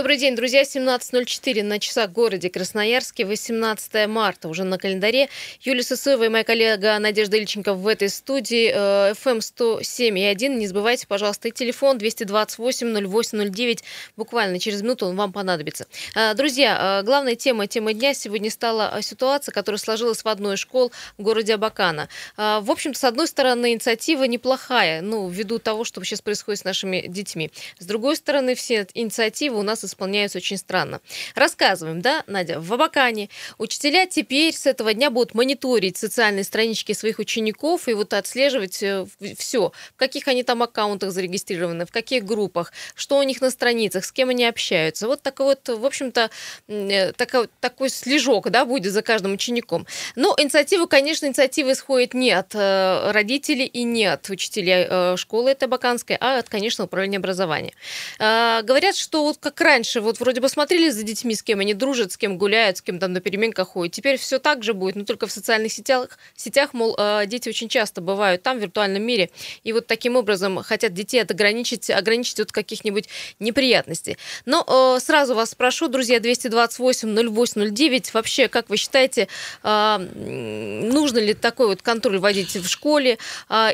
Добрый день, друзья. 17.04 на часах в городе Красноярске. 18 марта уже на календаре. Юлия Сысоева и моя коллега Надежда Ильченко в этой студии. FM 107 и 1. Не забывайте, пожалуйста, и телефон 228 0809. Буквально через минуту он вам понадобится. Э, друзья, э, главная тема, тема дня сегодня стала ситуация, которая сложилась в одной из школ в городе Абакана. Э, в общем-то, с одной стороны, инициатива неплохая, ну, ввиду того, что сейчас происходит с нашими детьми. С другой стороны, все инициативы у нас нас исполняются очень странно. Рассказываем, да, Надя, в Абакане учителя теперь с этого дня будут мониторить социальные странички своих учеников и вот отслеживать э, все, в каких они там аккаунтах зарегистрированы, в каких группах, что у них на страницах, с кем они общаются. Вот такой вот, в общем-то, э, такой, такой слежок, да, будет за каждым учеником. Но инициатива, конечно, инициатива исходит не от э, родителей и не от учителей школы Абаканской, а от, конечно, управления образования. Говорят, что вот как раньше, вот вроде бы смотрели за детьми, с кем они дружат, с кем гуляют, с кем там на переменках ходят. Теперь все так же будет, но только в социальных сетях, сетях мол, э, дети очень часто бывают там, в виртуальном мире, и вот таким образом хотят детей ограничить, ограничить от каких-нибудь неприятностей. Но э, сразу вас спрошу, друзья, 228-08-09, вообще, как вы считаете, э, нужно ли такой вот контроль вводить в школе,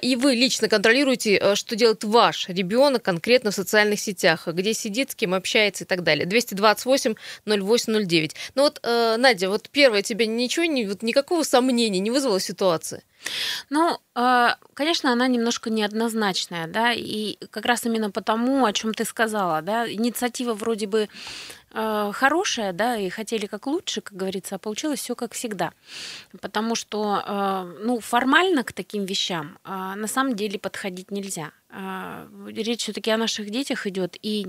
и вы лично контролируете, что делает ваш ребенок конкретно в социальных сетях, где сидит, с кем общается и так далее. 228 0809. Ну вот, э, Надя, вот первое, тебе ничего, не, вот никакого сомнения не вызвала ситуация? Ну, э, конечно, она немножко неоднозначная, да, и как раз именно потому, о чем ты сказала, да, инициатива вроде бы э, хорошая, да, и хотели как лучше, как говорится, а получилось все как всегда. Потому что, э, ну, формально к таким вещам на самом деле подходить нельзя. А, речь все-таки о наших детях идет, и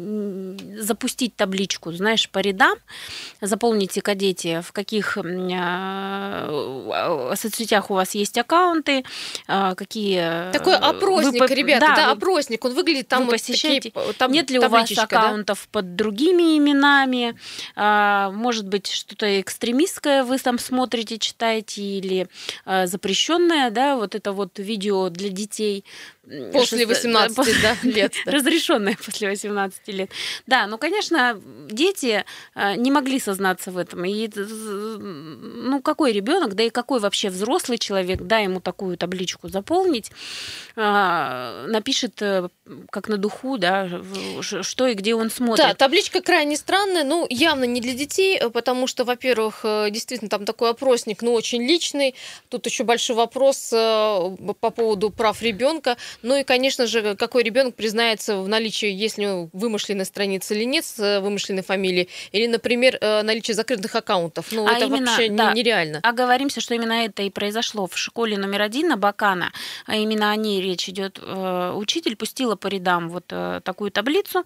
запустить табличку, знаешь, по рядам, заполните кадете, в каких а, соцсетях у вас есть аккаунты, а, какие... Такой опросник, вы, ребята, да, да, опросник, он выглядит там вы посещаете, вот такие, там нет ли у вас аккаунтов да? под другими именами, может быть, что-то экстремистское вы там смотрите, читаете, или запрещенное, да, вот это вот видео для детей, После 18 да, лет. Да. Разрешенная после 18 лет. Да, ну, конечно, дети э, не могли сознаться в этом. И, ну, какой ребенок, да и какой вообще взрослый человек, да, ему такую табличку заполнить, э, напишет э, как на духу, да, что и где он смотрит. Да, табличка крайне странная, ну, явно не для детей, потому что, во-первых, действительно, там такой опросник, ну, очень личный. Тут еще большой вопрос по поводу прав ребенка. Ну и, конечно же, какой ребенок признается в наличии, если вымышленной страницы или нет с э, вымышленной фамилией, или, например, э, наличие закрытых аккаунтов. Ну, а это именно, вообще да, нереально. А говоримся, что именно это и произошло в школе номер один на Бакана, а именно о ней речь идет. Э, учитель пустила по рядам вот такую таблицу.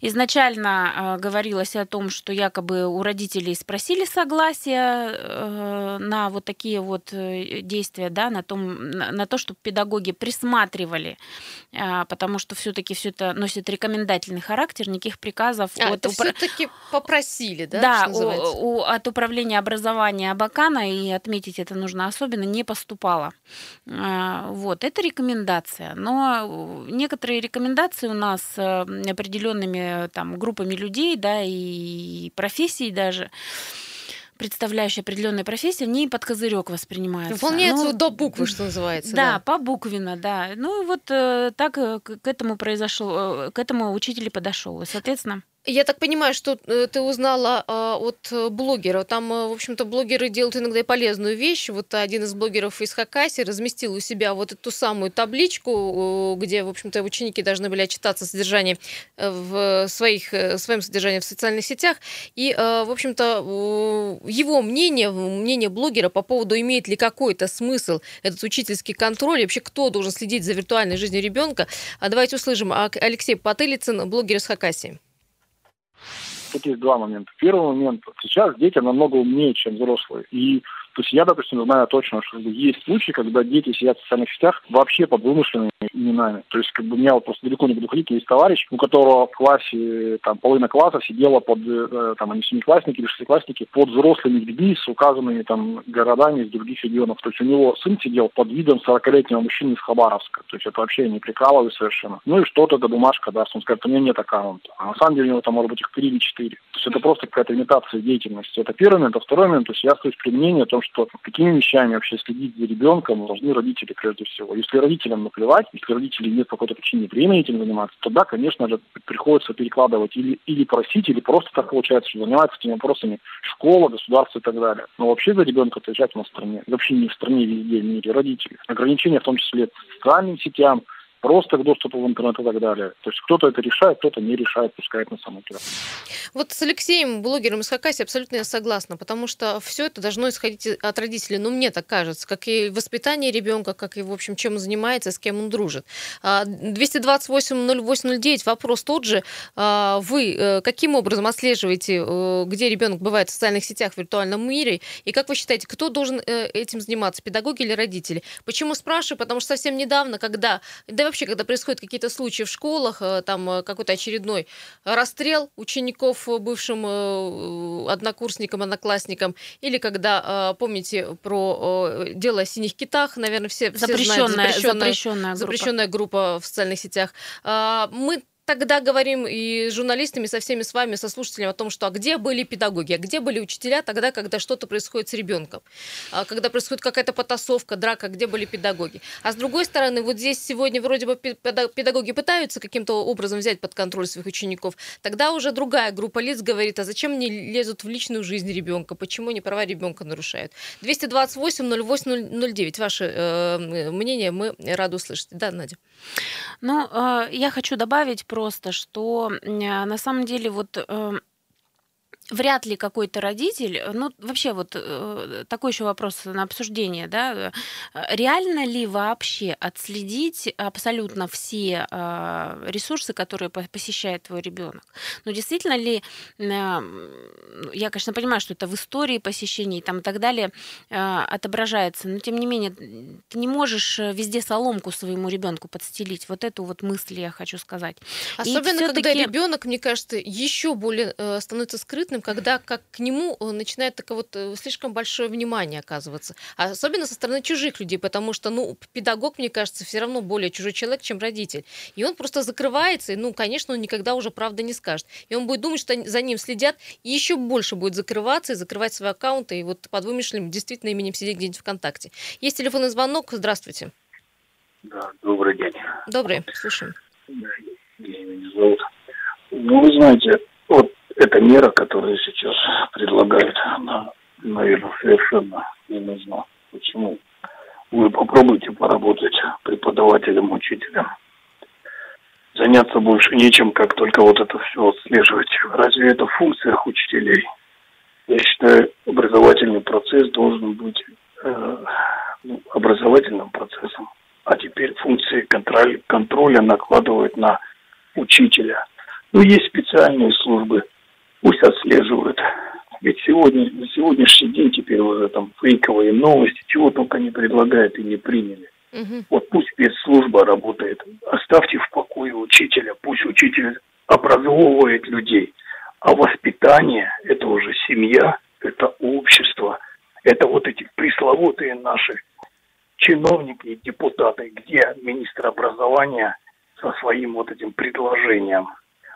Изначально говорилось о том, что якобы у родителей спросили согласие на вот такие вот действия, да, на, том, на то, чтобы педагоги присматривали рассматривали, а, потому что все-таки все это носит рекомендательный характер, никаких приказов. А, от это упра... все-таки попросили, да? Да, у, у, от управления образования Абакана, и отметить это нужно особенно, не поступало. А, вот, это рекомендация. Но некоторые рекомендации у нас э, определенными там группами людей, да, и профессий даже, представляющие определенные профессии, они под козырек воспринимаются. Выполняются ну, до буквы, что называется. Да, да. по буквенно, да. Ну и вот э, так э, к этому произошло, э, к этому учитель подошел. И, соответственно, я так понимаю, что э, ты узнала а, от блогера. Там, э, в общем-то, блогеры делают иногда и полезную вещь. Вот один из блогеров из Хакаси разместил у себя вот эту самую табличку, где, в общем-то, ученики должны были отчитаться содержание э, в своих, своем содержании в социальных сетях. И, в общем-то, его мнение, мнение блогера по поводу, имеет ли какой-то смысл этот учительский контроль, и вообще кто должен следить за виртуальной жизнью ребенка. А давайте услышим. Алексей Потылицын, блогер из Хакасии тут есть два момента. Первый момент. Сейчас дети намного умнее, чем взрослые. И То есть я, допустим, знаю точно, что есть случаи, когда дети сидят в социальных сетях вообще под вымышленными именами. То есть, как бы, у меня вот просто далеко не буду ходить, есть товарищ, у которого в классе, там, половина класса сидела под, э, там, они семиклассники или шестиклассники, под взрослыми людьми с указанными, там, городами из других регионов. То есть, у него сын сидел под видом 40-летнего мужчины из Хабаровска. То есть, это вообще не прикалываюсь совершенно. Ну и что-то, да, бумажка даст. Он скажет, у меня нет аккаунта. А на самом деле у него там может быть их три или четыре. То есть, это просто какая-то имитация деятельности. Это первый момент. А второй момент, то есть, я остаюсь при мнении о том, что какими вещами вообще следить за ребенком должны родители прежде всего. Если родителям наплевать, если родители нет по какой-то причине времени этим заниматься, то да, конечно же, приходится перекладывать или, или просить, или просто так получается, что заниматься этими вопросами школа, государство и так далее. Но вообще за ребенка отвечать на стране. Вообще не в стране, везде, в мире родители. Ограничения в том числе социальным сетям, просто к доступу в интернет и так далее. То есть кто-то это решает, кто-то не решает, пускает на самом деле. Вот с Алексеем, блогером из Хакасии, абсолютно я согласна, потому что все это должно исходить от родителей. Ну, мне так кажется, как и воспитание ребенка, как и, в общем, чем он занимается, с кем он дружит. 228-08-09, вопрос тот же. А, вы э, каким образом отслеживаете, э, где ребенок бывает в социальных сетях в виртуальном мире, и как вы считаете, кто должен э, этим заниматься, педагоги или родители? Почему спрашиваю? Потому что совсем недавно, когда, да вообще, когда происходят какие-то случаи в школах, э, там э, какой-то очередной расстрел учеников э, бывшим однокурсникам, одноклассникам, или когда, помните, про дело о синих китах, наверное, все, все запрещенная, знают, запрещенная, запрещенная, группа. запрещенная группа в социальных сетях. А, мы тогда говорим и с журналистами, со всеми с вами, со слушателями о том, что а где были педагоги, а где были учителя тогда, когда что-то происходит с ребенком, а когда происходит какая-то потасовка, драка, где были педагоги. А с другой стороны, вот здесь сегодня вроде бы педагоги пытаются каким-то образом взять под контроль своих учеников, тогда уже другая группа лиц говорит, а зачем мне лезут в личную жизнь ребенка, почему они права ребенка нарушают. 228-08-09, ваше э, мнение мы рады услышать. Да, Надя? Ну, э, я хочу добавить просто, что на самом деле вот э, вряд ли какой-то родитель, ну вообще вот э, такой еще вопрос на обсуждение, да, реально ли вообще отследить абсолютно все э, ресурсы, которые посещает твой ребенок? Ну действительно ли, э, я, конечно, понимаю, что это в истории посещений там и так далее отображается, но тем не менее ты не можешь везде соломку своему ребенку подстелить. Вот эту вот мысль я хочу сказать. Особенно когда ребенок, мне кажется, еще более становится скрытным интересным, когда как к нему э, начинает такое вот э, слишком большое внимание оказываться. Особенно со стороны чужих людей, потому что, ну, педагог, мне кажется, все равно более чужой человек, чем родитель. И он просто закрывается, и, ну, конечно, он никогда уже правда не скажет. И он будет думать, что за ним следят, и еще больше будет закрываться и закрывать свои аккаунты, и вот под вымышленным действительно именем сидеть где-нибудь ВКонтакте. Есть телефонный звонок. Здравствуйте. Да, добрый день. Добрый, слушаем. меня зовут. Ну, вы знаете, эта мера, которая сейчас предлагает, она, наверное, совершенно не нужна. Почему? Вы попробуйте поработать преподавателем, учителем. Заняться больше нечем, как только вот это все отслеживать. Разве это в функциях учителей? Я считаю, образовательный процесс должен быть э, ну, образовательным процессом. А теперь функции контроля, контроля накладывают на учителя. Ну, есть специальные службы – пусть отслеживают. Ведь сегодня, на сегодняшний день теперь уже там фейковые новости, чего только не предлагают и не приняли. Угу. Вот пусть спецслужба работает, оставьте в покое учителя, пусть учитель образовывает людей. А воспитание – это уже семья, это общество, это вот эти пресловутые наши чиновники и депутаты, где министр образования со своим вот этим предложением.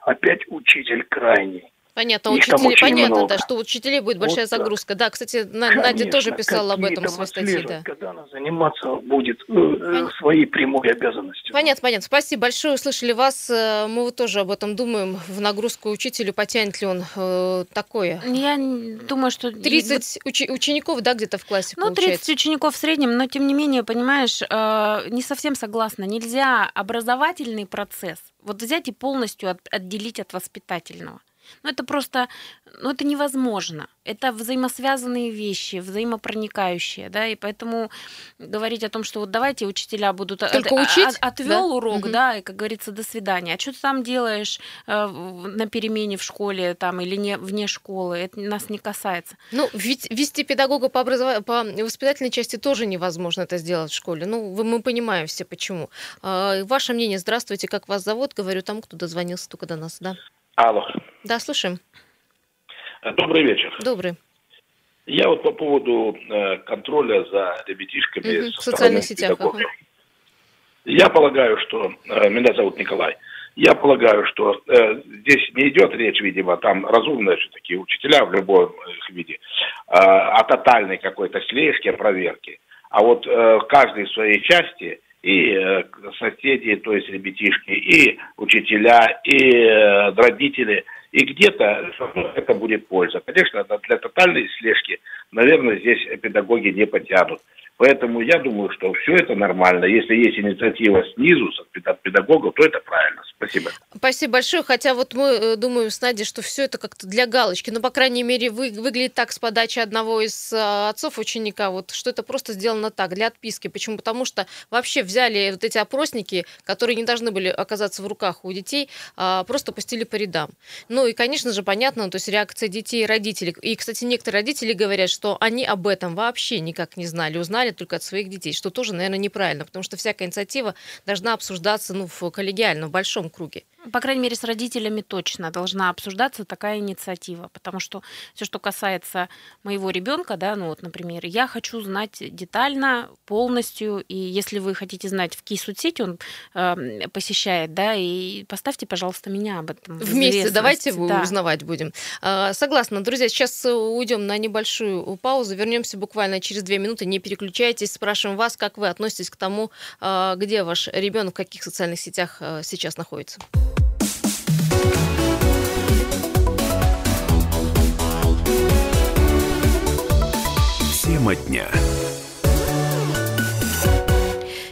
Опять учитель крайний. Понятно, учителей, понятно, много. да, что у учителей будет большая вот, загрузка. Да, кстати, Конечно, Надя тоже писала об этом в своей статье. Да. Когда она заниматься будет э, э своей прямой обязанностью. Понятно, понятно. Спасибо большое, услышали вас. Э, мы вот тоже об этом думаем. В нагрузку учителю потянет ли он э, такое? Я думаю, что... 30 уч- учеников, да, где-то в классе Ну, получается. 30 учеников в среднем, но тем не менее, понимаешь, э, не совсем согласна. Нельзя образовательный процесс вот взять и полностью от, отделить от воспитательного. Ну, это просто, ну, это невозможно. Это взаимосвязанные вещи, взаимопроникающие, да, и поэтому говорить о том, что вот давайте учителя будут... Только от, учить? От, отвел да? урок, угу. да, и, как говорится, до свидания. А что ты там делаешь э, на перемене в школе там или не, вне школы? Это нас не касается. Ну, ведь вести педагога по, образов... по воспитательной части тоже невозможно это сделать в школе. Ну, мы понимаем все почему. Э, ваше мнение, здравствуйте, как вас зовут? Говорю там, кто дозвонился только до нас, да? Алло. Да, слушаем. Добрый вечер. Добрый. Я вот по поводу э, контроля за ребятишками угу, в социальных сетях. Ага. Я полагаю, что... Э, меня зовут Николай. Я полагаю, что э, здесь не идет речь, видимо, там разумные все-таки учителя в любом их виде, э, о тотальной какой-то слежке, проверке. А вот э, каждый в своей части и э, соседи, то есть ребятишки, и учителя, и э, родители, и где-то это будет польза. Конечно, для тотальной слежки, наверное, здесь педагоги не потянут. Поэтому я думаю, что все это нормально. Если есть инициатива снизу, от педагогов, то это правильно. Спасибо. Спасибо большое. Хотя вот мы э, думаем с Надей, что все это как-то для галочки. Ну, по крайней мере, вы, выглядит так с подачи одного из э, отцов ученика, вот, что это просто сделано так, для отписки. Почему? Потому что вообще взяли вот эти опросники, которые не должны были оказаться в руках у детей, а просто пустили по рядам. Ну и, конечно же, понятно, то есть реакция детей и родителей. И, кстати, некоторые родители говорят, что они об этом вообще никак не знали, узнали узнали только от своих детей, что тоже, наверное, неправильно, потому что всякая инициатива должна обсуждаться ну, в коллегиально, в большом круге. По крайней мере, с родителями точно должна обсуждаться такая инициатива, потому что все, что касается моего ребенка, да, ну вот, например, я хочу знать детально, полностью, и если вы хотите знать, в какие соцсети он э, посещает, да, и поставьте, пожалуйста, меня об этом. Вместе давайте да. узнавать будем. А, согласна, друзья, сейчас уйдем на небольшую паузу, вернемся буквально через две минуты, не переключайтесь, спрашиваем вас, как вы относитесь к тому, а, где ваш ребенок, в каких социальных сетях а, сейчас находится. Тема дня.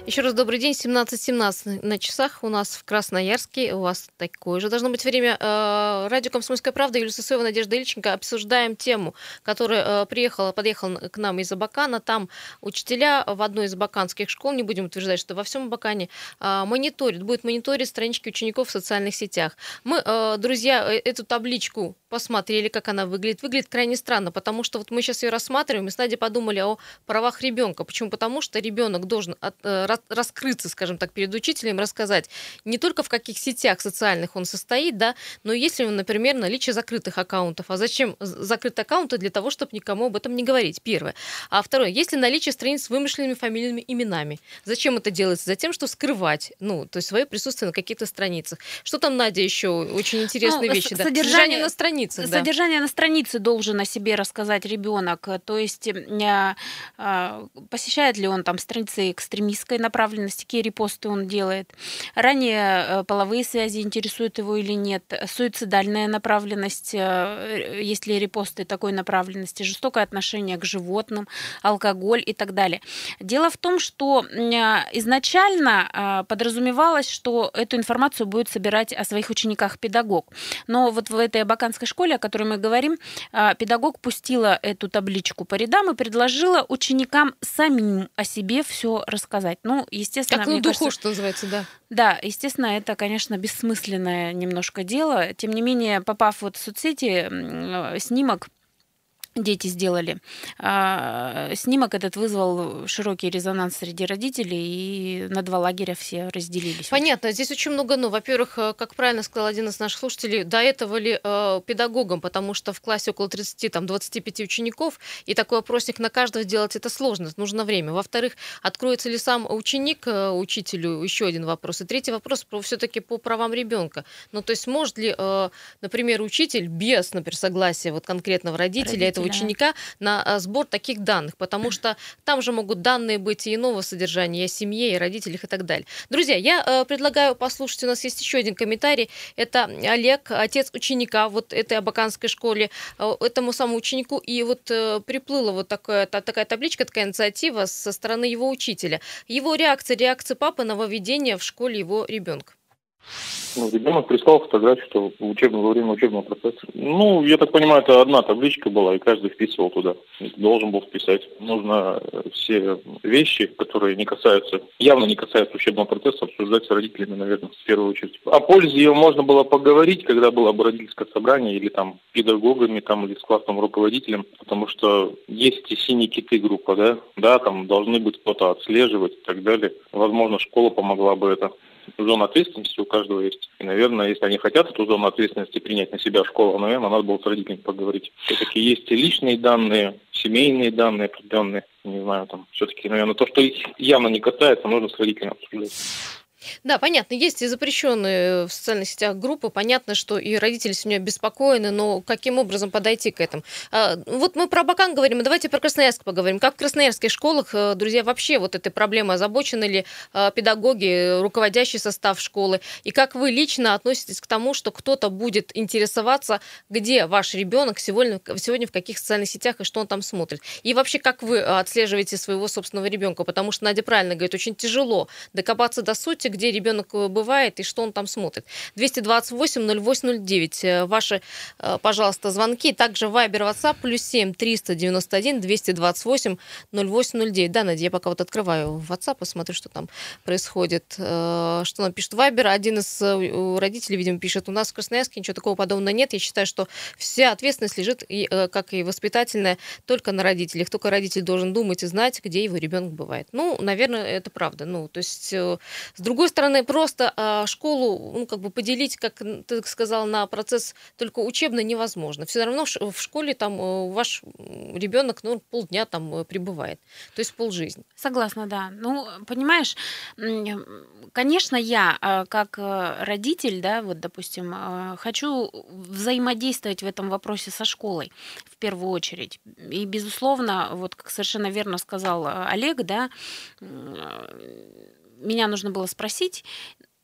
Еще раз добрый день. 17.17 на часах у нас в Красноярске. У вас такое же должно быть время. Э, радио «Комсомольская правда». Юлия Сысоева, Надежда Ильченко. Обсуждаем тему, которая э, приехала, подъехала к нам из Абакана. Там учителя в одной из абаканских школ, не будем утверждать, что во всем Абакане, э, мониторят, будет мониторить странички учеников в социальных сетях. Мы, друзья, эту табличку посмотрели, как она выглядит. Выглядит крайне странно, потому что вот мы сейчас ее рассматриваем, и с Надей подумали о правах ребенка. Почему? Потому что ребенок должен от, раскрыться, скажем так, перед учителем, рассказать не только в каких сетях социальных он состоит, да, но если, например, наличие закрытых аккаунтов. А зачем закрытые аккаунты? Для того, чтобы никому об этом не говорить. Первое. А второе. Если наличие страниц с вымышленными фамильными именами. Зачем это делается? Затем, что скрывать, ну, то есть свое присутствие на каких-то страницах. Что там, Надя, еще очень интересные ну, вещи? Да? Содержание на страницах. Содержание да. на странице должен о себе рассказать ребенок. То есть э, э, посещает ли он там страницы экстремистской направленности, какие репосты он делает. Ранее э, половые связи интересуют его или нет. Суицидальная направленность, э, есть ли репосты такой направленности, жестокое отношение к животным, алкоголь и так далее. Дело в том, что изначально подразумевалось, что эту информацию будет собирать о своих учениках педагог. Но вот в этой абаканской школе, о которой мы говорим, педагог пустила эту табличку по рядам и предложила ученикам самим о себе все рассказать. Ну, естественно... Как на духу, кажется, что называется, да. Да, естественно, это, конечно, бессмысленное немножко дело. Тем не менее, попав вот в соцсети, э, снимок дети сделали. А, снимок этот вызвал широкий резонанс среди родителей, и на два лагеря все разделились. Понятно. Здесь очень много «но». Во-первых, э, как правильно сказал один из наших слушателей, до этого ли э, педагогам, потому что в классе около 30, там, 25 учеников, и такой опросник на каждого сделать это сложно, нужно время. Во-вторых, откроется ли сам ученик э, учителю, еще один вопрос. И третий вопрос про, все-таки по правам ребенка. Ну, то есть может ли, э, например, учитель без, например, согласия вот конкретного родителя, родителя. этого ученика на а, сбор таких данных, потому что там же могут данные быть и иного содержания, и о семье, и о родителях и так далее. Друзья, я э, предлагаю послушать, у нас есть еще один комментарий. Это Олег, отец ученика вот этой абаканской школе, э, этому самому ученику, и вот э, приплыла вот такая, такая табличка, такая инициатива со стороны его учителя. Его реакция, реакция папы на выведение в школе его ребенка. Ну, ребенок прислал фотографию, что в учебном, во время учебного процесса. Ну, я так понимаю, это одна табличка была, и каждый вписывал туда. Должен был вписать. Нужно все вещи, которые не касаются, явно не касаются учебного процесса, обсуждать с родителями, наверное, в первую очередь. О пользе ее можно было поговорить, когда было бы родительское собрание, или там педагогами, там, или с классным руководителем, потому что есть и синие киты группа, да, да, там должны быть кто-то отслеживать и так далее. Возможно, школа помогла бы это зона ответственности у каждого есть. И, наверное, если они хотят эту зону ответственности принять на себя школа, наверное, надо было с родителями поговорить. Все-таки есть и личные данные, семейные данные определенные, не знаю, там, все-таки, наверное, то, что их явно не касается, нужно с родителями обсуждать. Да, понятно, есть и запрещенные в социальных сетях группы. Понятно, что и родители сегодня обеспокоены, но каким образом подойти к этому? А, вот мы про Бакан говорим, а давайте про Красноярск поговорим. Как в красноярских школах, э, друзья, вообще вот этой проблемой озабочены ли а, педагоги, руководящий состав школы? И как вы лично относитесь к тому, что кто-то будет интересоваться, где ваш ребенок сегодня, сегодня в каких социальных сетях и что он там смотрит? И вообще, как вы отслеживаете своего собственного ребенка? Потому что Надя правильно говорит, очень тяжело докопаться до сути, где ребенок э, бывает и что он там смотрит. 228-0809. Э, ваши, э, пожалуйста, звонки. Также Вайбер, WhatsApp, плюс 7 391 228 0809. Да, Надя, я пока вот открываю WhatsApp и смотрю, что там происходит. Что нам пишет Вайбер? Один из родителей, видимо, пишет, у нас в Красноярске ничего такого подобного нет. Я считаю, что вся ответственность лежит, как и воспитательная, только на родителях. Только родитель должен думать и знать, где его ребенок бывает. Ну, наверное, это правда. Ну, то есть, с другой другой стороны, просто а, школу, ну, как бы поделить, как ты сказал, на процесс только учебный невозможно. Все равно в школе там э, ваш ребенок, ну, полдня там э, пребывает. То есть полжизни. Согласна, да. Ну, понимаешь, конечно, я а, как э, родитель, да, вот, допустим, хочу взаимодействовать в этом вопросе со школой в первую очередь. И, безусловно, вот как совершенно верно сказал Олег, да, меня нужно было спросить,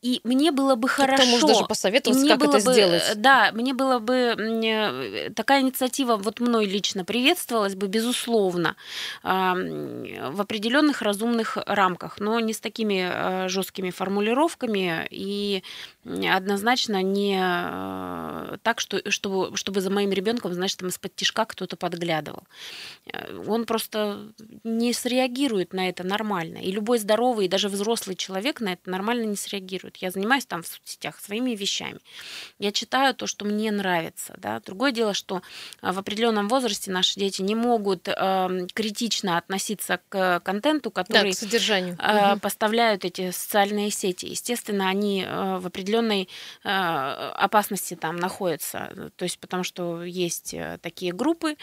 и мне было бы хорошо. Кто может даже посоветовать, как это бы, сделать. Да, мне было бы э, такая инициатива вот мной лично приветствовалась бы, безусловно, в определенных разумных рамках, но не с такими э, жесткими формулировками и однозначно не э, так, что, чтобы, чтобы за моим ребенком, значит, там из-под тишка кто-то подглядывал. Он просто не среагирует на это нормально. И любой здоровый, и даже взрослый человек на это нормально не среагирует вот я занимаюсь там в соцсетях своими вещами, я читаю то, что мне нравится. Да? Другое дело, что а, в определенном возрасте наши дети не могут э, критично относиться к контенту, который да, к содержанию. Э, поставляют эти социальные сети. Естественно, они э, в определенной э, опасности там находятся. То есть потому что есть э, такие группы,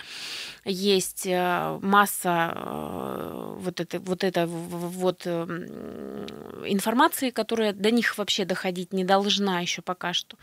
есть э, масса э, вот, это, вот, это, вот информации, которая до них вообще доходить не должна еще пока что.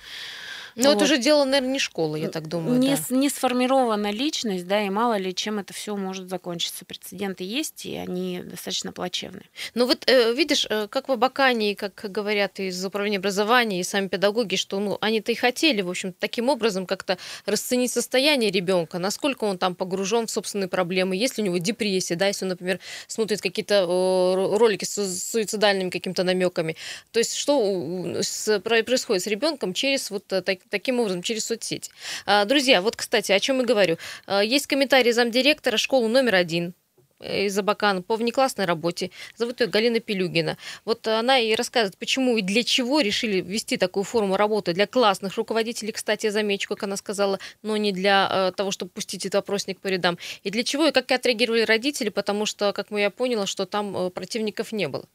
Но вот. это уже дело, наверное, не школы, я так думаю. Не, да. не сформирована личность, да, и мало ли чем это все может закончиться. Прецеденты есть, и они достаточно плачевные. Ну вот э, видишь, э, как в Абакане, как говорят из управления образования, и сами педагоги, что ну, они-то и хотели, в общем, таким образом как-то расценить состояние ребенка, насколько он там погружен в собственные проблемы, есть ли у него депрессия, да, если он, например, смотрит какие-то ролики с суицидальными какими-то намеками. То есть что происходит с ребенком через вот такие таким образом, через соцсети. А, друзья, вот, кстати, о чем я говорю. А, есть комментарий замдиректора школы номер один э, из Абакана по внеклассной работе. Зовут ее Галина Пелюгина. Вот она и рассказывает, почему и для чего решили ввести такую форму работы для классных руководителей, кстати, я замечу, как она сказала, но не для э, того, чтобы пустить этот опросник по рядам. И для чего, и как отреагировали родители, потому что, как я поняла, что там э, противников не было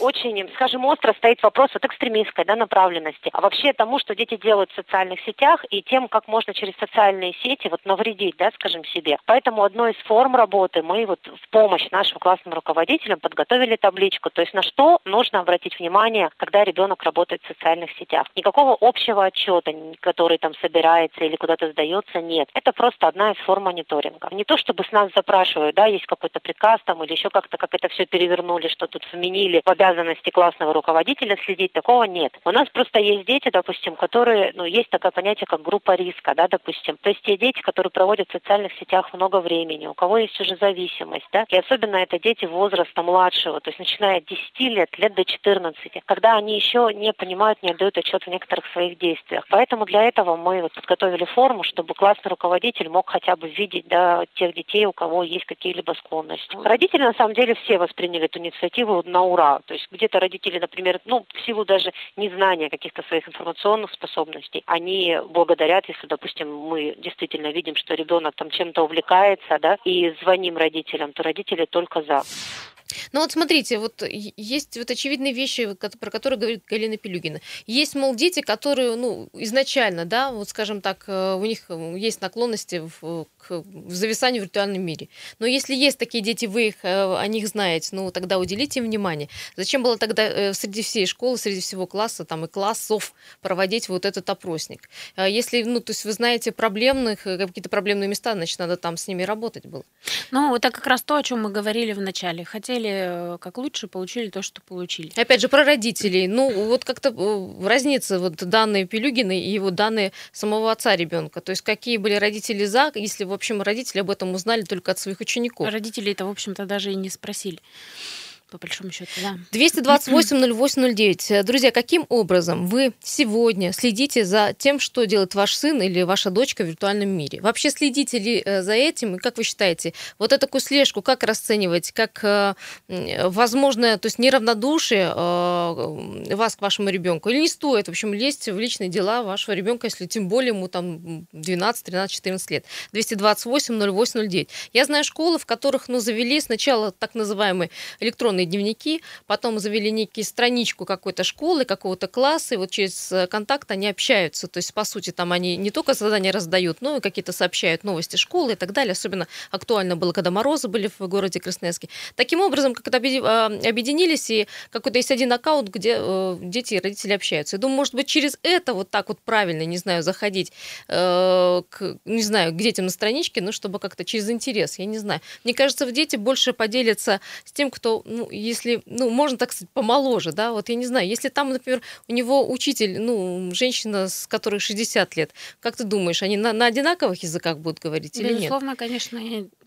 очень, скажем, остро стоит вопрос от экстремистской да, направленности, а вообще тому, что дети делают в социальных сетях и тем, как можно через социальные сети вот навредить, да, скажем, себе. Поэтому одной из форм работы мы вот в помощь нашим классным руководителям подготовили табличку, то есть на что нужно обратить внимание, когда ребенок работает в социальных сетях. Никакого общего отчета, который там собирается или куда-то сдается, нет. Это просто одна из форм мониторинга. Не то, чтобы с нас запрашивают, да, есть какой-то приказ там или еще как-то, как это все перевернули, что тут вменили в обязанность обязанности классного руководителя следить, такого нет. У нас просто есть дети, допустим, которые, ну, есть такое понятие, как группа риска, да, допустим. То есть те дети, которые проводят в социальных сетях много времени, у кого есть уже зависимость, да, и особенно это дети возраста младшего, то есть начиная от 10 лет, лет до 14, когда они еще не понимают, не отдают отчет в некоторых своих действиях. Поэтому для этого мы вот подготовили форму, чтобы классный руководитель мог хотя бы видеть, да, тех детей, у кого есть какие-либо склонности. Родители, на самом деле, все восприняли эту инициативу на ура. То есть где-то родители, например, ну, в силу даже незнания каких-то своих информационных способностей, они благодарят, если, допустим, мы действительно видим, что ребенок там чем-то увлекается, да, и звоним родителям, то родители только за. Ну вот смотрите, вот есть вот очевидные вещи, про которые говорит Галина Пелюгина. Есть, мол, дети, которые, ну, изначально, да, вот скажем так, э, у них э, есть наклонности в, к в зависанию в виртуальном мире. Но если есть такие дети, вы их, э, о них знаете, ну, тогда уделите им внимание. Зачем было тогда среди всей школы, среди всего класса, там, и классов проводить вот этот опросник? А если, ну, то есть вы знаете проблемных, какие-то проблемные места, значит, надо там с ними работать было. Ну, это как раз то, о чем мы говорили в начале. Хотели хотели э, как лучше, получили то, что получили. Опять же, про родителей. Ну, вот как-то э, разница вот данные Пелюгиной и вот данные самого отца ребенка. То есть какие были родители за, если, в общем, родители об этом узнали только от своих учеников. Родители это, в общем-то, даже и не спросили по большому счету, да. 228-08-09. Друзья, каким образом вы сегодня следите за тем, что делает ваш сын или ваша дочка в виртуальном мире? Вообще следите ли э, за этим? И как вы считаете, вот эту такую слежку как расценивать? Как э, возможное, то есть неравнодушие э, вас к вашему ребенку? Или не стоит, в общем, лезть в личные дела вашего ребенка, если тем более ему там 12, 13, 14 лет? 228-08-09. Я знаю школы, в которых, ну, завели сначала так называемые электронные электронные дневники, потом завели некие страничку какой-то школы, какого-то класса, и вот через э, контакт они общаются. То есть, по сути, там они не только задания раздают, но и какие-то сообщают новости школы и так далее. Особенно актуально было, когда морозы были в городе Красноярске. Таким образом, как-то а, объединились, и какой-то есть один аккаунт, где э, дети и родители общаются. Я думаю, может быть, через это вот так вот правильно, не знаю, заходить э, к, не знаю, к детям на страничке, ну, чтобы как-то через интерес, я не знаю. Мне кажется, в дети больше поделятся с тем, кто, ну, если, ну, можно так сказать, помоложе, да, вот я не знаю, если там, например, у него учитель, ну, женщина, с которой 60 лет, как ты думаешь, они на, на одинаковых языках будут говорить или Безусловно, нет? конечно,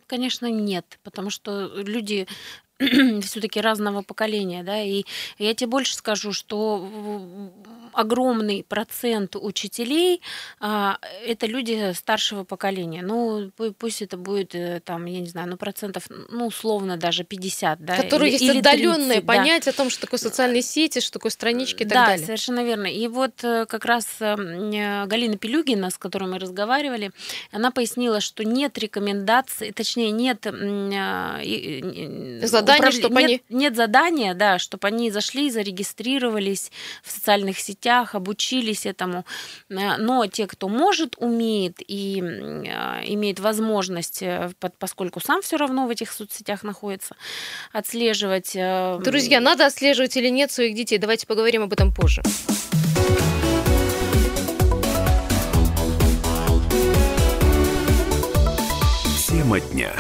конечно, нет, потому что люди все-таки разного поколения, да, и я тебе больше скажу, что огромный процент учителей а, это люди старшего поколения. Ну, пусть это будет э, там, я не знаю, ну, процентов, ну, условно даже 50, да. Которые или, есть отдаленное понятие да. о том, что такое социальные сети, что такое странички и так да, далее. Да, совершенно верно. И вот э, как раз эм, э, Галина Пелюгина, с которой мы разговаривали, она пояснила, что нет рекомендаций, точнее, нет задания, управ... чтобы нет, они... Нет задания, да, чтобы они зашли, зарегистрировались в социальных сетях, обучились этому. Э, но те, кто может, умеет и э, имеет возможность, э, поскольку сам все равно в этих соцсетях находится, отслеживать... Друзья, надо отслеживать или нет своих детей? Давайте поговорим об этом позже. Тема дня.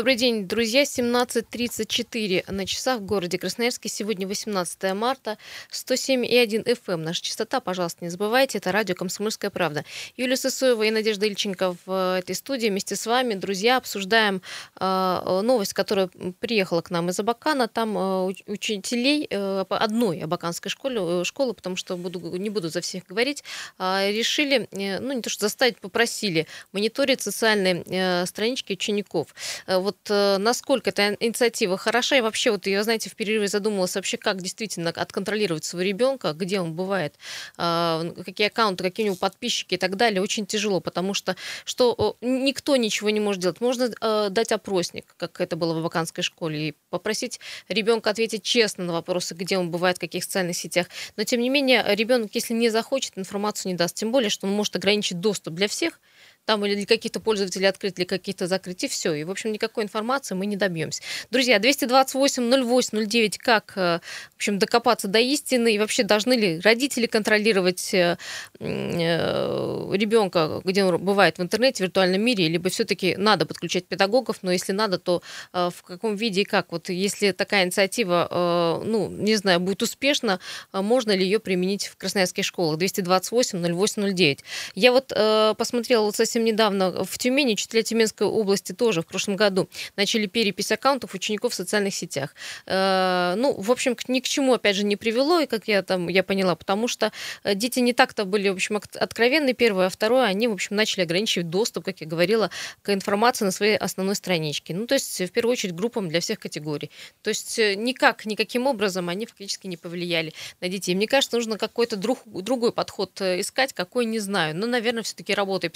Добрый день, друзья. 17.34 на часах в городе Красноярске. Сегодня 18 марта. 107,1 FM. Наша частота, пожалуйста, не забывайте. Это радио «Комсомольская правда». Юлия Сысоева и Надежда Ильченко в этой студии. Вместе с вами, друзья, обсуждаем э, новость, которая приехала к нам из Абакана. Там э, учителей э, одной абаканской школы, э, школы, потому что буду, не буду за всех говорить, э, решили, э, ну не то что заставить, попросили мониторить социальные э, странички учеников. Э, вот э, насколько эта инициатива хороша, и вообще вот я, знаете, в перерыве задумалась вообще, как действительно отконтролировать своего ребенка, где он бывает, э, какие аккаунты, какие у него подписчики и так далее, очень тяжело, потому что, что никто ничего не может делать. Можно э, дать опросник, как это было в ваканской школе, и попросить ребенка ответить честно на вопросы, где он бывает, в каких социальных сетях. Но, тем не менее, ребенок, если не захочет, информацию не даст. Тем более, что он может ограничить доступ для всех, там или для каких-то пользователей открыть, для каких-то закрыть, и все. И, в общем, никакой информации мы не добьемся. Друзья, 228-08-09, как, э, в общем, докопаться до истины, и вообще должны ли родители контролировать э, э, ребенка, где он бывает в интернете, в виртуальном мире, либо все-таки надо подключать педагогов, но если надо, то в каком виде и как? Вот если такая инициатива, ну, не знаю, будет успешна, можно ли ее применить в красноярских школах? 228-08-09. Я вот посмотрела вот совсем недавно в Тюмени, учителя Тюменской области тоже в прошлом году начали перепись аккаунтов учеников в социальных сетях. Э, ну, в общем, ни к чему, опять же, не привело, и как я там, я поняла, потому что э, дети не так-то были, в общем, откровенны, первое, а второе, они, в общем, начали ограничивать доступ, как я говорила, к информации на своей основной страничке. Ну, то есть, в первую очередь, группам для всех категорий. То есть, э, никак, никаким образом они фактически не повлияли на детей. Мне кажется, нужно какой-то друг, другой подход искать, какой не знаю. Но, наверное, все-таки работа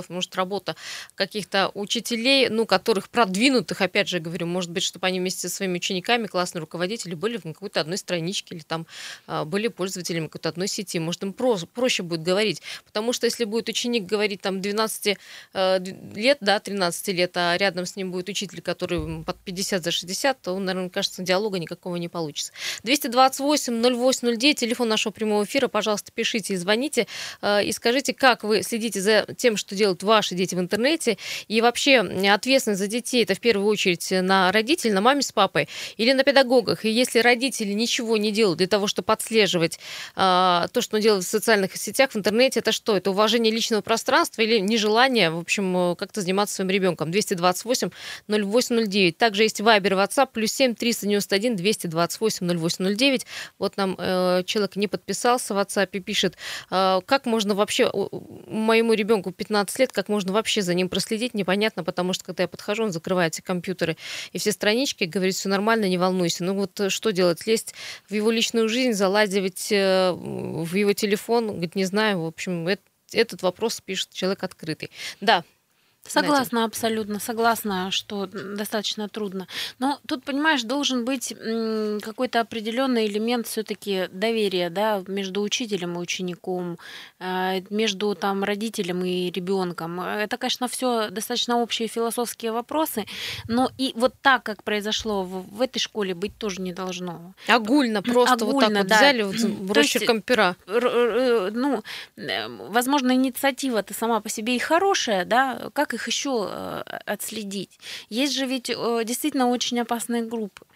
психологов, может, работа каких-то учителей, ну, которых продвинутых, опять же, говорю, может быть, чтобы они вместе со своими учениками, классные руководители, были в какой-то одной страничке или там а, были пользователями какой-то одной сети. Может, им про проще будет говорить. Потому что если будет ученик говорить там 12 э, лет, да, 13 лет, а рядом с ним будет учитель, который под 50 за 60, то, наверное, кажется, диалога никакого не получится. 228 08 09, телефон нашего прямого эфира, пожалуйста, пишите и звоните, э, и скажите, как вы следите за тем, что делают ваши дети в интернете, и вообще ответственность за детей это в первую очередь на родителей, на маме с папой или на педагогах. И если родители ничего не делают для того, чтобы отслеживать а, то, что он делает в социальных сетях, в интернете, это что? Это уважение личного пространства или нежелание, в общем, как-то заниматься своим ребенком? 228 0809. Также есть Вайбер, WhatsApp, плюс 7 391 228 0809. Вот нам э, человек не подписался в WhatsApp и пишет, э, как можно вообще моему ребенку 15 лет, как можно вообще за ним проследить, непонятно, потому что когда я подхожу, он закрывает все компьютеры и все странички, говорит, все нормально, не волнуйся. Ну вот э, что делать? Лезть в его личную жизнь, залазивать э, в его телефон? Говорит, не знаю. В общем, этот вопрос пишет человек открытый. Да, Согласна, абсолютно, согласна, что достаточно трудно. Но тут, понимаешь, должен быть какой-то определенный элемент все-таки доверия, да, между учителем и учеником, э, между там родителем и ребенком. Это, конечно, все достаточно общие философские вопросы, но и вот так, как произошло в, в этой школе, быть тоже не должно. Огульно, просто Огульно, вот так вот да. взяли вот росчерком пера. Э, ну, возможно, инициатива-то сама по себе и хорошая, да, как их еще э, отследить? Есть же ведь э, действительно очень опасные группы.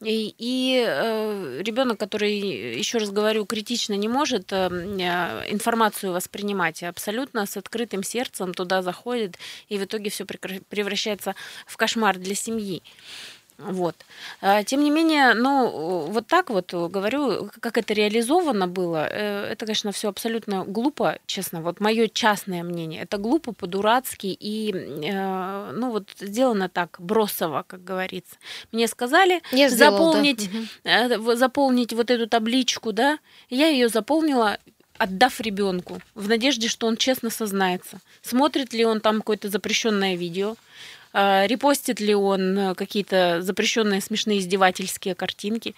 И, и э, ребенок, который, еще раз говорю, критично не может э, э информацию воспринимать, абсолютно с открытым сердцем туда заходит, и в итоге все превращается в кошмар для семьи. Вот. А, тем не менее, ну, вот так вот говорю, как это реализовано было, э, это, конечно, все абсолютно глупо, честно. Вот мое частное мнение. Это глупо, по-дурацки и, э, ну, вот сделано так, бросово, как говорится. Мне сказали я заполнить, да. заполнить вот эту табличку, да, я ее заполнила, отдав ребенку в надежде, что он честно сознается. Смотрит ли он там какое-то запрещенное видео, репостит ли он э, какие-то запрещенные смешные издевательские картинки,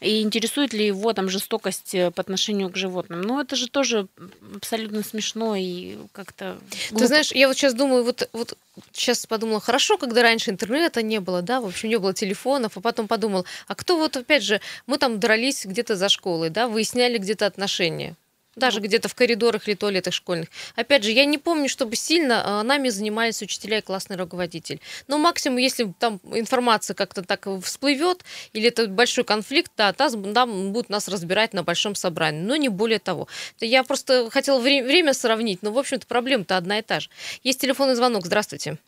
и интересует ли его там жестокость э, по отношению к животным. Ну, это же тоже абсолютно смешно и как-то глупо. Ты знаешь, я вот сейчас думаю, вот, вот сейчас подумала, хорошо, когда раньше интернета не было, да, в общем, не было телефонов, а потом подумал, а кто вот, опять же, мы там дрались где-то за школой, да, выясняли где-то отношения даже где-то в коридорах или туалетах школьных. Опять же, я не помню, чтобы сильно а, нами занимались учителя и классный руководитель. Но максимум, если там информация как-то так всплывет, или это большой конфликт, да, там, там будут нас разбирать на большом собрании, но не более того. Я просто хотела вре- время сравнить, но, в общем-то, проблема-то одна и та же. Есть телефонный звонок, здравствуйте.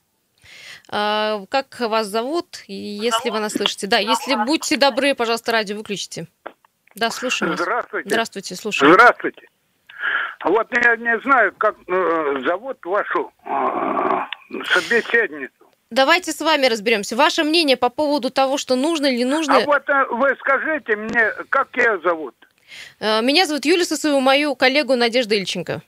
А, как вас зовут, если вы нас слышите? Да, если будьте добры, пожалуйста, радио выключите. Да, слушаю вас. Здравствуйте. Здравствуйте, слушаю. Здравствуйте. Вот я не знаю, как э, зовут вашу э, собеседницу. Давайте с вами разберемся. Ваше мнение по поводу того, что нужно или не нужно... А вот э, вы скажите мне, как я зовут? Э, меня зовут Юлия Сосова, мою коллегу Надежда Ильченко.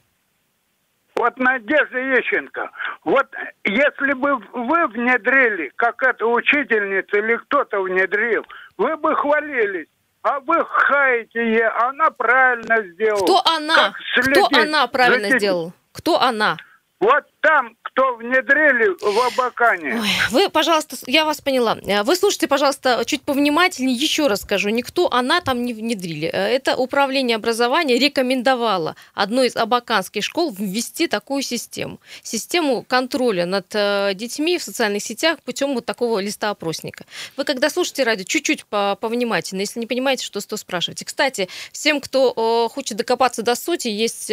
Вот Надежда Ещенко, вот если бы вы внедрили, как эта учительница или кто-то внедрил, вы бы хвалились. А вы хаете ей, она правильно сделала. Кто она? Кто она правильно сделала? Кто она? Вот там, кто внедрили в Абакане. Ой, вы, пожалуйста, я вас поняла. Э, вы слушайте, пожалуйста, чуть повнимательнее. Еще раз скажу, никто, она там не внедрили. Э, это управление образования рекомендовало одной из абаканских школ ввести такую систему. Систему контроля над э, детьми в социальных сетях путем вот такого листа опросника. Вы когда слушаете радио, чуть-чуть повнимательнее. Если не понимаете, что, то спрашивайте. Кстати, всем, кто хочет докопаться до сути, есть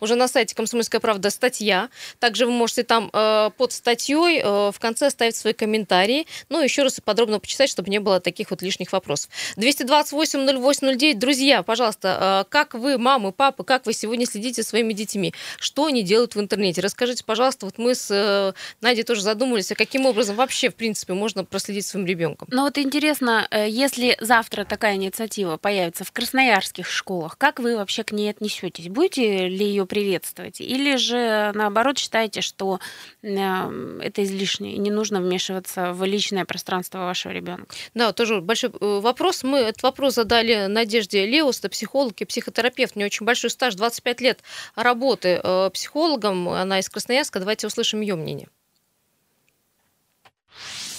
уже на сайте «Комсомольская правда» статья. Также вы можете там э, под статьей э, в конце оставить свои комментарии. Ну, еще раз подробно почитать, чтобы не было таких вот лишних вопросов. 228-08-09. Друзья, пожалуйста, э, как вы, мамы, папы, как вы сегодня следите за своими детьми? Что они делают в интернете? Расскажите, пожалуйста, вот мы с э, Надей тоже задумались, а каким образом вообще, в принципе, можно проследить своим ребенком? Ну вот интересно, э, если завтра такая инициатива появится в красноярских школах, как вы вообще к ней отнесетесь? Будете ли ее приветствовать? Или же, наоборот, считаете, что это излишне, и не нужно вмешиваться в личное пространство вашего ребенка? Да, тоже большой э, вопрос. Мы этот вопрос задали Надежде Леус, психолог и психотерапевт. У нее очень большой стаж, 25 лет работы э, психологом. Она из Красноярска. Давайте услышим ее мнение.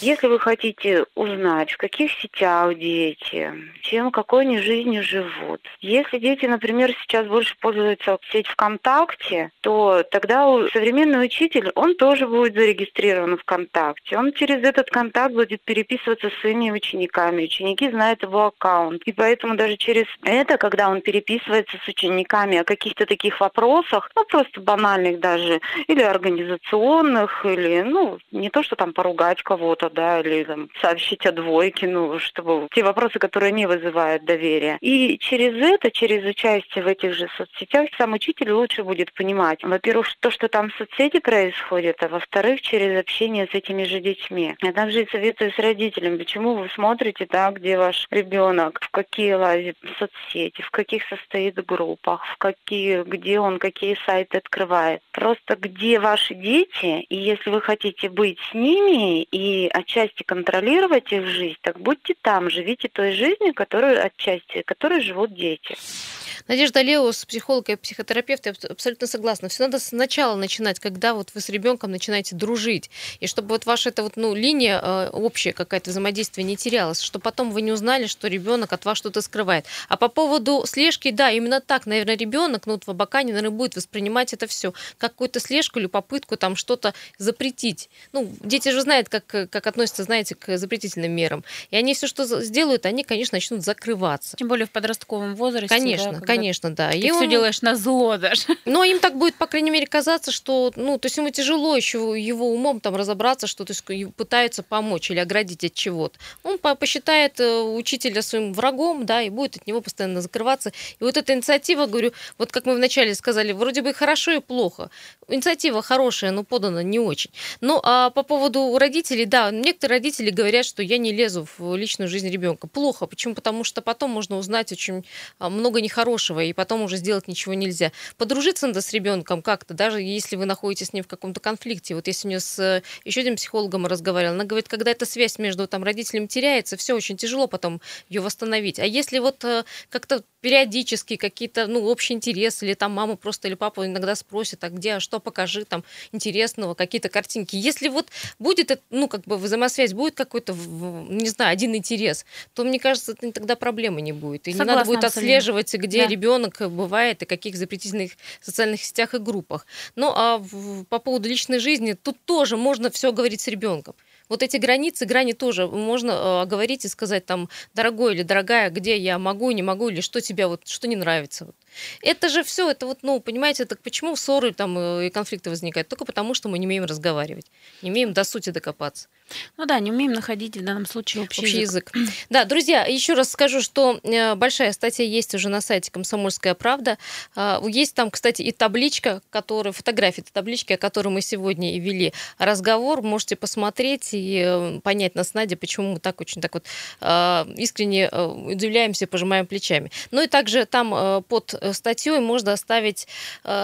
Если вы хотите узнать, в каких сетях дети, чем, какой они жизнью живут. Если дети, например, сейчас больше пользуются сеть ВКонтакте, то тогда современный учитель, он тоже будет зарегистрирован ВКонтакте. Он через этот контакт будет переписываться с своими учениками. Ученики знают его аккаунт. И поэтому даже через это, когда он переписывается с учениками о каких-то таких вопросах, ну просто банальных даже, или организационных, или, ну, не то, что там поругать кого-то, да, или там, сообщить о двойке, ну, чтобы те вопросы, которые не вызывают доверия. И через это, через участие в этих же соцсетях, сам учитель лучше будет понимать, во-первых, то, что там в соцсети происходит, а во-вторых, через общение с этими же детьми. Я также и советую с родителями, почему вы смотрите, да, где ваш ребенок, в какие лазит соцсети, в каких состоит группах, в какие, где он какие сайты открывает. Просто где ваши дети, и если вы хотите быть с ними и отчасти контролировать их жизнь, так будьте там, живите той жизнью, которую отчасти, которой живут дети. Надежда Леус, психолог и психотерапевт, я абсолютно согласна. Все надо сначала начинать, когда вот вы с ребенком начинаете дружить. И чтобы вот ваша эта вот, ну, линия э, общая какая-то взаимодействие не терялась, чтобы потом вы не узнали, что ребенок от вас что-то скрывает. А по поводу слежки, да, именно так, наверное, ребенок, ну, вот в Абакане, наверное, будет воспринимать это все как какую-то слежку или попытку там что-то запретить. Ну, дети же знают, как, как относятся, знаете, к запретительным мерам. И они все, что сделают, они, конечно, начнут закрываться. Тем более в подростковом возрасте. Конечно, да, конечно, да. Ты и все он... делаешь на зло даже. Но им так будет, по крайней мере, казаться, что, ну, то есть ему тяжело еще его умом там разобраться, что то есть пытаются помочь или оградить от чего-то. Он посчитает э, учителя своим врагом, да, и будет от него постоянно закрываться. И вот эта инициатива, говорю, вот как мы вначале сказали, вроде бы хорошо и плохо. Инициатива хорошая, но подана не очень. Ну, а по поводу родителей, да, некоторые родители говорят, что я не лезу в личную жизнь ребенка. Плохо. Почему? Потому что потом можно узнать очень а, много нехорошего хорошего, и потом уже сделать ничего нельзя. Подружиться надо с ребенком как-то, даже если вы находитесь с ним в каком-то конфликте. Вот у нее с э, еще одним психологом разговаривала, она говорит, когда эта связь между там, родителями теряется, все очень тяжело потом ее восстановить. А если вот э, как-то периодически какие-то, ну, общий интерес, или там мама просто или папа иногда спросит, а где, а что покажи там интересного, какие-то картинки. Если вот будет, ну, как бы взаимосвязь, будет какой-то, не знаю, один интерес, то, мне кажется, тогда проблемы не будет. И Согласна, не надо будет отслеживать, где да. Ребенок бывает и каких запретительных социальных сетях и группах. Ну, а по поводу личной жизни, тут тоже можно все говорить с ребенком вот эти границы, грани тоже можно э, говорить и сказать там, дорогой или дорогая, где я могу, не могу, или что тебе вот, что не нравится. Вот. Это же все, это вот, ну, понимаете, так почему ссоры там э, и конфликты возникают? Только потому, что мы не умеем разговаривать, не умеем до сути докопаться. Ну да, не умеем находить в данном случае общий, общий язык. язык. Да, друзья, еще раз скажу, что э, большая статья есть уже на сайте «Комсомольская правда». А, есть там, кстати, и табличка, которая, фотография таблички, о которой мы сегодня и вели разговор. Можете посмотреть и э, понять нас, Надя, почему мы так очень так вот а, искренне удивляемся, пожимаем плечами. Ну и также там под статьей можно оставить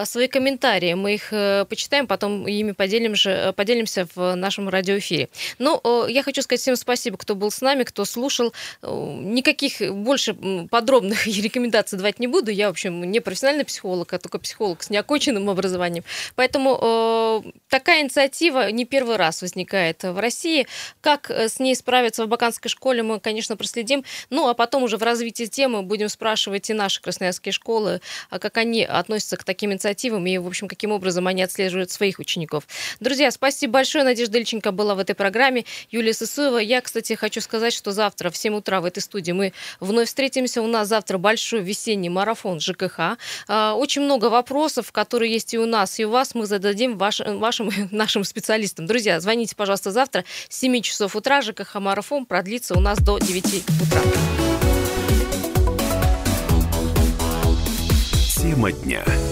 свои комментарии. Мы их почитаем, потом ими поделим же, поделимся в нашем радиоэфире. Но я хочу сказать всем спасибо, кто был с нами, кто слушал. Никаких больше подробных рекомендаций давать не буду. Я, в общем, не профессиональный психолог, а только психолог с неоконченным образованием. Поэтому такая инициатива не первый раз возникает в России. Как с ней справиться в Баканской школе, мы, конечно, проследим. Ну, а потом уже в развитии темы будем спрашивать и наши красноярские школы, а как они относятся к таким инициативам и, в общем, каким образом они отслеживают своих учеников. Друзья, спасибо большое. Надежда Ильченко была в этой программе. Юлия Сысуева. Я, кстати, хочу сказать, что завтра в 7 утра в этой студии мы вновь встретимся. У нас завтра большой весенний марафон ЖКХ. А, очень много вопросов, которые есть и у нас, и у вас, мы зададим ваш, вашим, нашим специалистам. Друзья, звоните, пожалуйста, завтра с 7 часов утра. ЖКХ марафон продлится у нас до 9 утра. Тема дня.